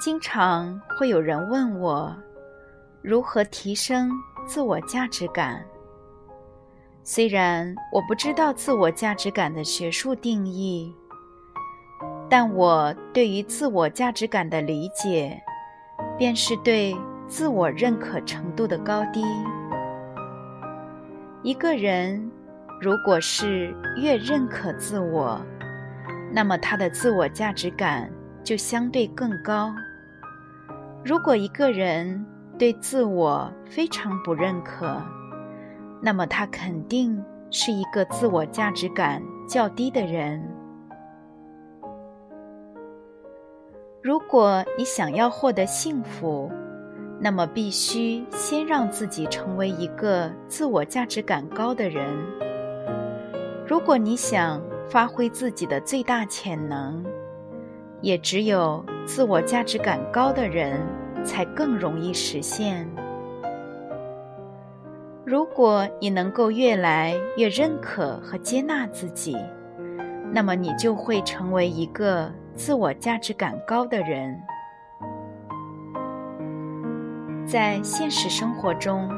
经常会有人问我，如何提升自我价值感？虽然我不知道自我价值感的学术定义，但我对于自我价值感的理解，便是对自我认可程度的高低。一个人如果是越认可自我，那么他的自我价值感就相对更高。如果一个人对自我非常不认可，那么他肯定是一个自我价值感较低的人。如果你想要获得幸福，那么必须先让自己成为一个自我价值感高的人。如果你想发挥自己的最大潜能，也只有自我价值感高的人才更容易实现。如果你能够越来越认可和接纳自己，那么你就会成为一个自我价值感高的人。在现实生活中，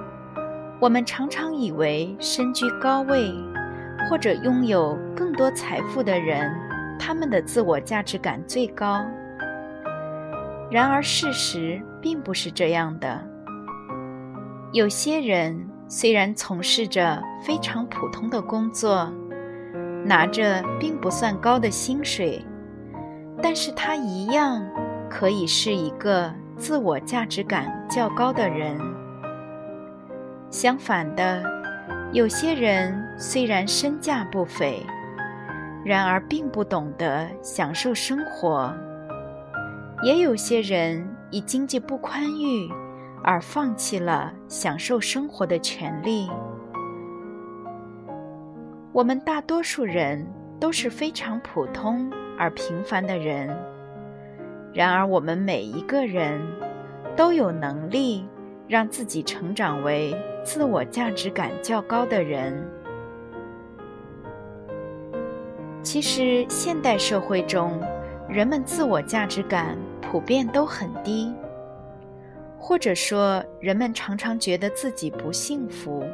我们常常以为身居高位或者拥有更多财富的人。他们的自我价值感最高。然而，事实并不是这样的。有些人虽然从事着非常普通的工作，拿着并不算高的薪水，但是他一样可以是一个自我价值感较高的人。相反的，有些人虽然身价不菲，然而，并不懂得享受生活。也有些人以经济不宽裕而放弃了享受生活的权利。我们大多数人都是非常普通而平凡的人，然而，我们每一个人都有能力让自己成长为自我价值感较高的人。其实，现代社会中，人们自我价值感普遍都很低，或者说，人们常常觉得自己不幸福。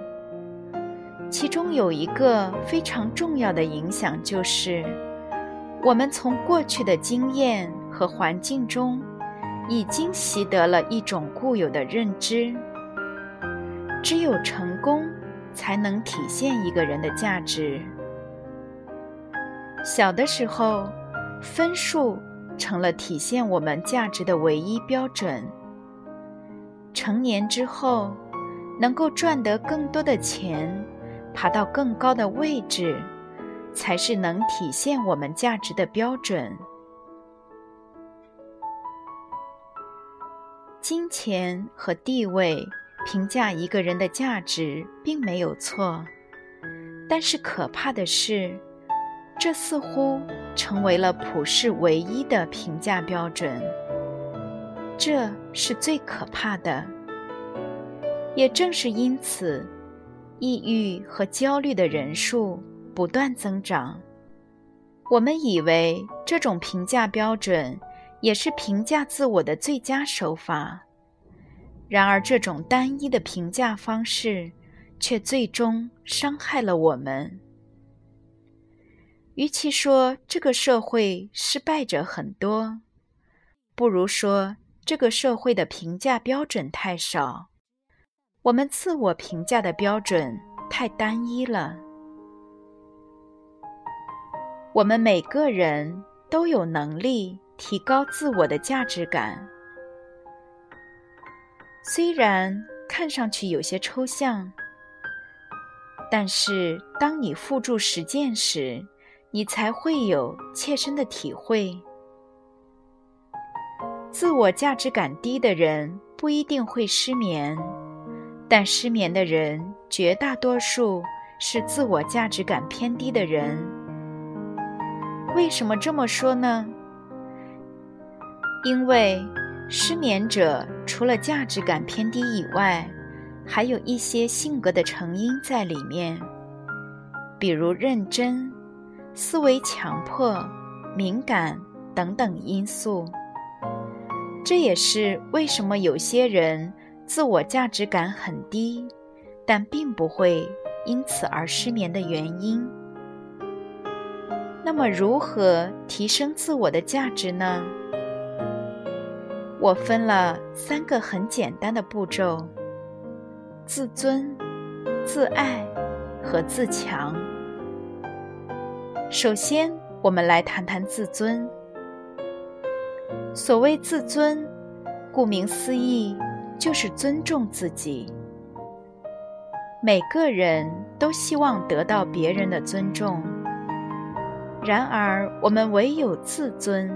其中有一个非常重要的影响，就是我们从过去的经验和环境中，已经习得了一种固有的认知：只有成功，才能体现一个人的价值。小的时候，分数成了体现我们价值的唯一标准。成年之后，能够赚得更多的钱，爬到更高的位置，才是能体现我们价值的标准。金钱和地位评价一个人的价值并没有错，但是可怕的是。这似乎成为了普世唯一的评价标准，这是最可怕的。也正是因此，抑郁和焦虑的人数不断增长。我们以为这种评价标准也是评价自我的最佳手法，然而这种单一的评价方式却最终伤害了我们。与其说这个社会失败者很多，不如说这个社会的评价标准太少，我们自我评价的标准太单一了。我们每个人都有能力提高自我的价值感，虽然看上去有些抽象，但是当你付诸实践时，你才会有切身的体会。自我价值感低的人不一定会失眠，但失眠的人绝大多数是自我价值感偏低的人。为什么这么说呢？因为失眠者除了价值感偏低以外，还有一些性格的成因在里面，比如认真。思维强迫、敏感等等因素，这也是为什么有些人自我价值感很低，但并不会因此而失眠的原因。那么，如何提升自我的价值呢？我分了三个很简单的步骤：自尊、自爱和自强。首先，我们来谈谈自尊。所谓自尊，顾名思义，就是尊重自己。每个人都希望得到别人的尊重，然而我们唯有自尊，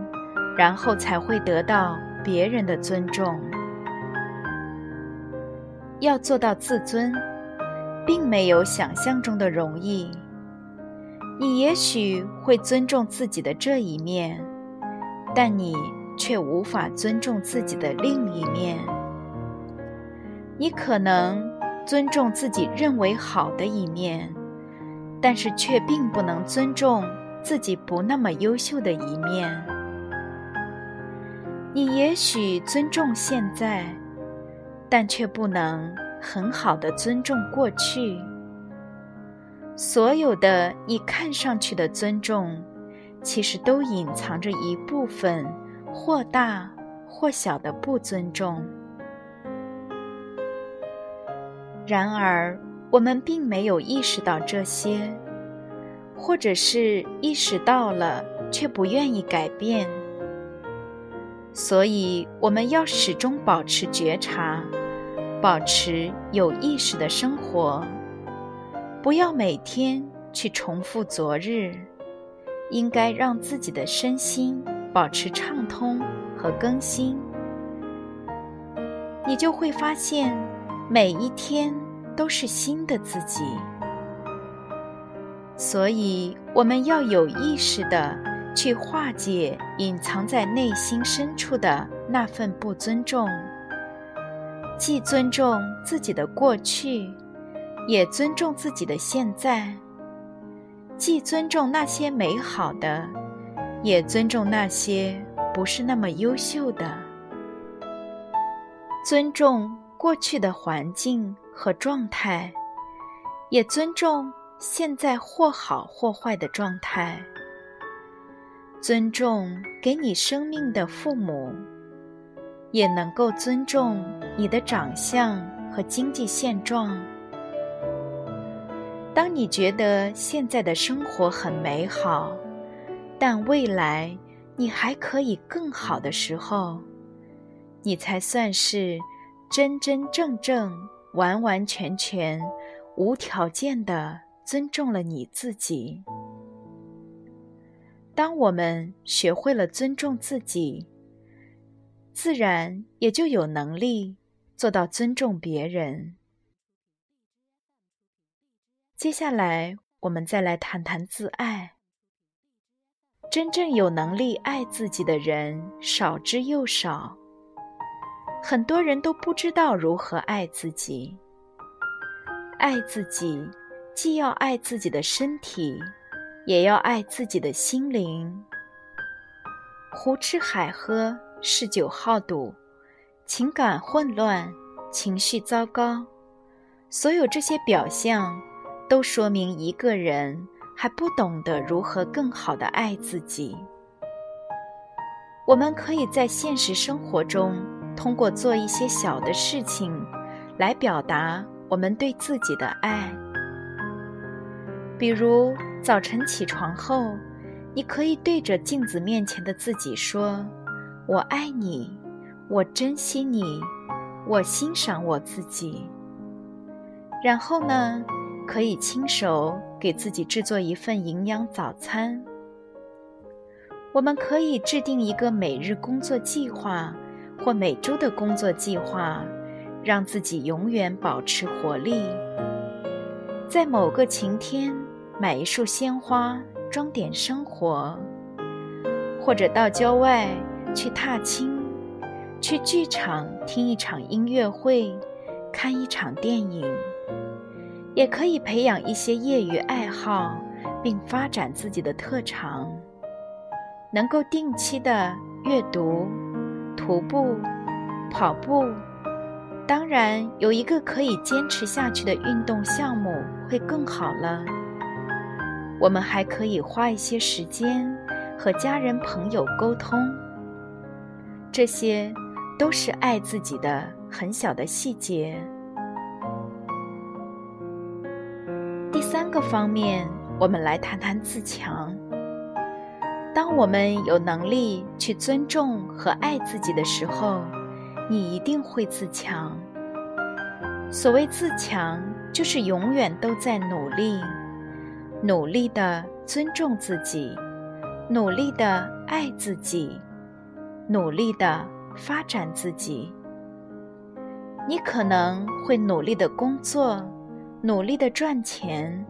然后才会得到别人的尊重。要做到自尊，并没有想象中的容易。你也许会尊重自己的这一面，但你却无法尊重自己的另一面。你可能尊重自己认为好的一面，但是却并不能尊重自己不那么优秀的一面。你也许尊重现在，但却不能很好的尊重过去。所有的你看上去的尊重，其实都隐藏着一部分或大或小的不尊重。然而，我们并没有意识到这些，或者是意识到了却不愿意改变。所以，我们要始终保持觉察，保持有意识的生活。不要每天去重复昨日，应该让自己的身心保持畅通和更新。你就会发现，每一天都是新的自己。所以，我们要有意识的去化解隐藏在内心深处的那份不尊重，既尊重自己的过去。也尊重自己的现在，既尊重那些美好的，也尊重那些不是那么优秀的。尊重过去的环境和状态，也尊重现在或好或坏的状态。尊重给你生命的父母，也能够尊重你的长相和经济现状。当你觉得现在的生活很美好，但未来你还可以更好的时候，你才算是真真正正、完完全全、无条件的尊重了你自己。当我们学会了尊重自己，自然也就有能力做到尊重别人。接下来，我们再来谈谈自爱。真正有能力爱自己的人少之又少，很多人都不知道如何爱自己。爱自己，既要爱自己的身体，也要爱自己的心灵。胡吃海喝、嗜酒好赌、情感混乱、情绪糟糕，所有这些表象。都说明一个人还不懂得如何更好的爱自己。我们可以在现实生活中通过做一些小的事情，来表达我们对自己的爱。比如早晨起床后，你可以对着镜子面前的自己说：“我爱你，我珍惜你，我欣赏我自己。”然后呢？可以亲手给自己制作一份营养早餐。我们可以制定一个每日工作计划或每周的工作计划，让自己永远保持活力。在某个晴天，买一束鲜花，装点生活；或者到郊外去踏青，去剧场听一场音乐会，看一场电影。也可以培养一些业余爱好，并发展自己的特长。能够定期的阅读、徒步、跑步。当然，有一个可以坚持下去的运动项目会更好了。我们还可以花一些时间和家人朋友沟通，这些都是爱自己的很小的细节。方面，我们来谈谈自强。当我们有能力去尊重和爱自己的时候。你一定会自强。所谓自强，就是永远都在努力，努力的尊重自己，努力的爱自己，努力的发展自己。你可能会努力的工作，努力的赚钱，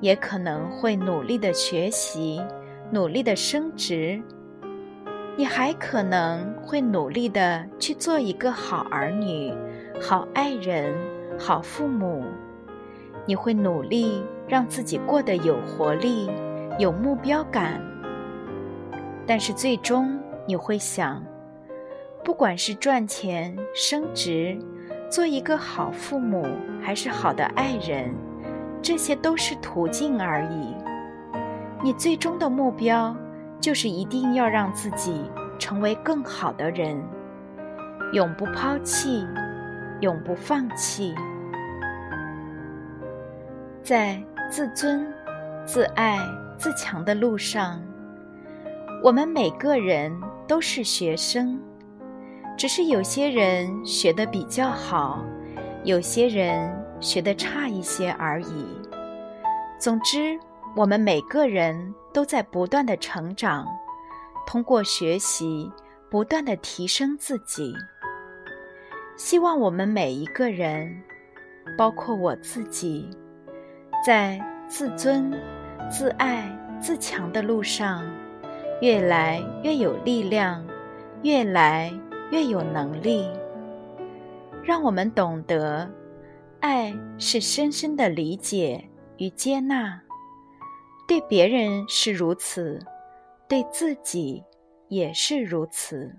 也可能会努力的学习，努力的升职。你还可能会努力的去做一个好儿女、好爱人、好父母。你会努力让自己过得有活力、有目标感。但是最终你会想，不管是赚钱、升职、做一个好父母，还是好的爱人，这些都是途径而已。你最终的目标。就是一定要让自己成为更好的人，永不抛弃，永不放弃。在自尊、自爱、自强的路上，我们每个人都是学生，只是有些人学得比较好，有些人学得差一些而已。总之。我们每个人都在不断的成长，通过学习不断的提升自己。希望我们每一个人，包括我自己，在自尊、自爱、自强的路上，越来越有力量，越来越有能力。让我们懂得，爱是深深的理解与接纳。对别人是如此，对自己也是如此。